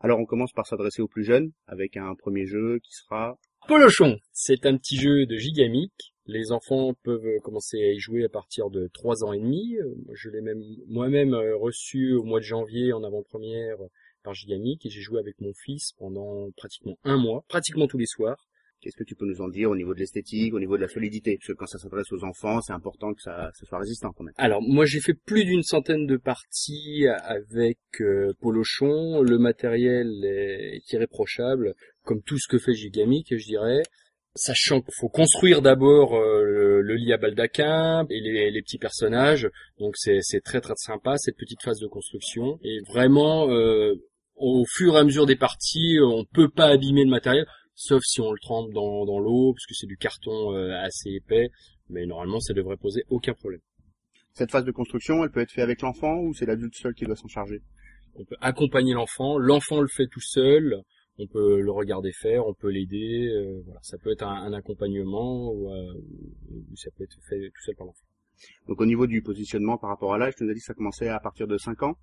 Alors on commence par s'adresser aux plus jeunes avec un premier jeu qui sera Polochon. C'est un petit jeu de Gigamic. Les enfants peuvent commencer à y jouer à partir de 3 ans et demi. Je l'ai même moi-même euh, reçu au mois de janvier en avant-première par Gigamic et j'ai joué avec mon fils pendant pratiquement un mois, pratiquement tous les soirs. Qu'est-ce que tu peux nous en dire au niveau de l'esthétique, au niveau de la solidité? Parce que quand ça s'adresse aux enfants, c'est important que ça, soit résistant quand même. Alors moi j'ai fait plus d'une centaine de parties avec euh, Polochon. Le matériel est irréprochable, comme tout ce que fait Gigamic, je dirais. Sachant qu'il faut construire d'abord euh, le, lit à baldaquin et les, petits personnages, donc c'est très très sympa cette petite phase de construction. Et vraiment, euh, au fur et à mesure des parties, on peut pas abîmer le matériel sauf si on le trempe dans, dans l'eau, parce que c'est du carton euh, assez épais, mais normalement ça devrait poser aucun problème. Cette phase de construction, elle peut être faite avec l'enfant ou c'est l'adulte seul qui doit s'en charger? On peut accompagner l'enfant, l'enfant le fait tout seul, on peut le regarder faire, on peut l'aider, euh, voilà, ça peut être un, accompagnement euh, ou, ça peut être fait tout seul par l'enfant. Donc au niveau du positionnement par rapport à l'âge, tu nous as dit que ça commençait à partir de 5 ans.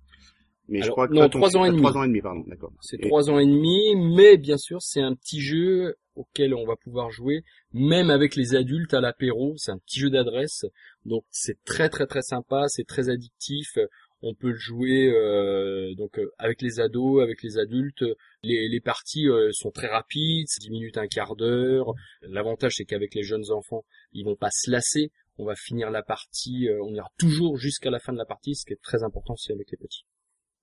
Mais je crois que non, trois ans et demi. Trois ans et demi, pardon, d'accord. C'est trois ans et demi, mais bien sûr, c'est un petit jeu auquel on va pouvoir jouer, même avec les adultes à l'apéro. C'est un petit jeu d'adresse, donc c'est très très très sympa, c'est très addictif. On peut le jouer euh, donc euh, avec les ados, avec les adultes. Les, les parties euh, sont très rapides, 10 minutes, un quart d'heure. L'avantage c'est qu'avec les jeunes enfants, ils vont pas se lasser. On va finir la partie, on ira toujours jusqu'à la fin de la partie, ce qui est très important aussi avec les petits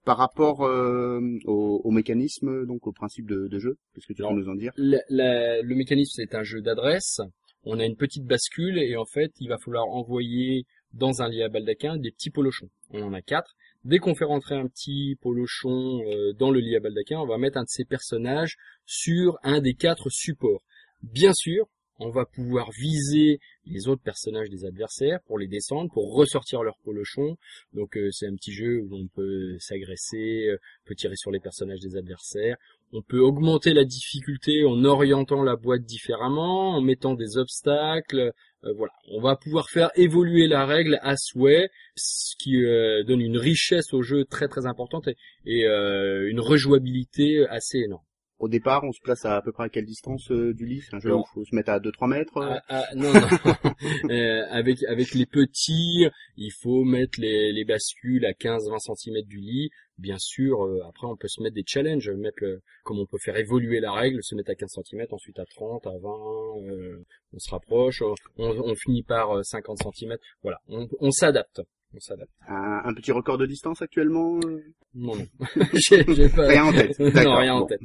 par rapport euh, au, mécanisme, donc au principe de, jeu Qu'est-ce que tu peux nous en dire? le mécanisme, c'est un jeu d'adresse. On a une petite bascule et en fait, il va falloir envoyer dans un lit à baldaquin des petits polochons. On en a quatre. Dès qu'on fait rentrer un petit polochon euh, dans le lit à baldaquin, on va mettre un de ces personnages sur un des quatre supports. Bien sûr, on va pouvoir viser les autres personnages des adversaires pour les descendre, pour ressortir leur polochon. Donc euh, c'est un petit jeu où on peut s'agresser, euh, peut tirer sur les personnages des adversaires. On peut augmenter la difficulté en orientant la boîte différemment, en mettant des obstacles. Euh, voilà, on va pouvoir faire évoluer la règle à souhait, ce qui donne une richesse au jeu très très importante et une rejouabilité assez énorme. Au départ, on se place à, à peu près à quelle distance euh, du lit? C'est un jeu où il faut se mettre à 2-3 mètres euh ah, ah, Non, non. euh, avec, avec les petits, il faut mettre les, les bascules à 15-20 cm du lit. Bien sûr, euh, après on peut se mettre des challenges, mettre le, comme on peut faire évoluer la règle, se mettre à 15 cm, ensuite à 30, à 20, on se rapproche, on, on, finit par 50 cm. Voilà, on, on s'adapte. Un, petit record de distance actuellement Non, non. j'ai, pas... Rien en tête. non, rien en tête.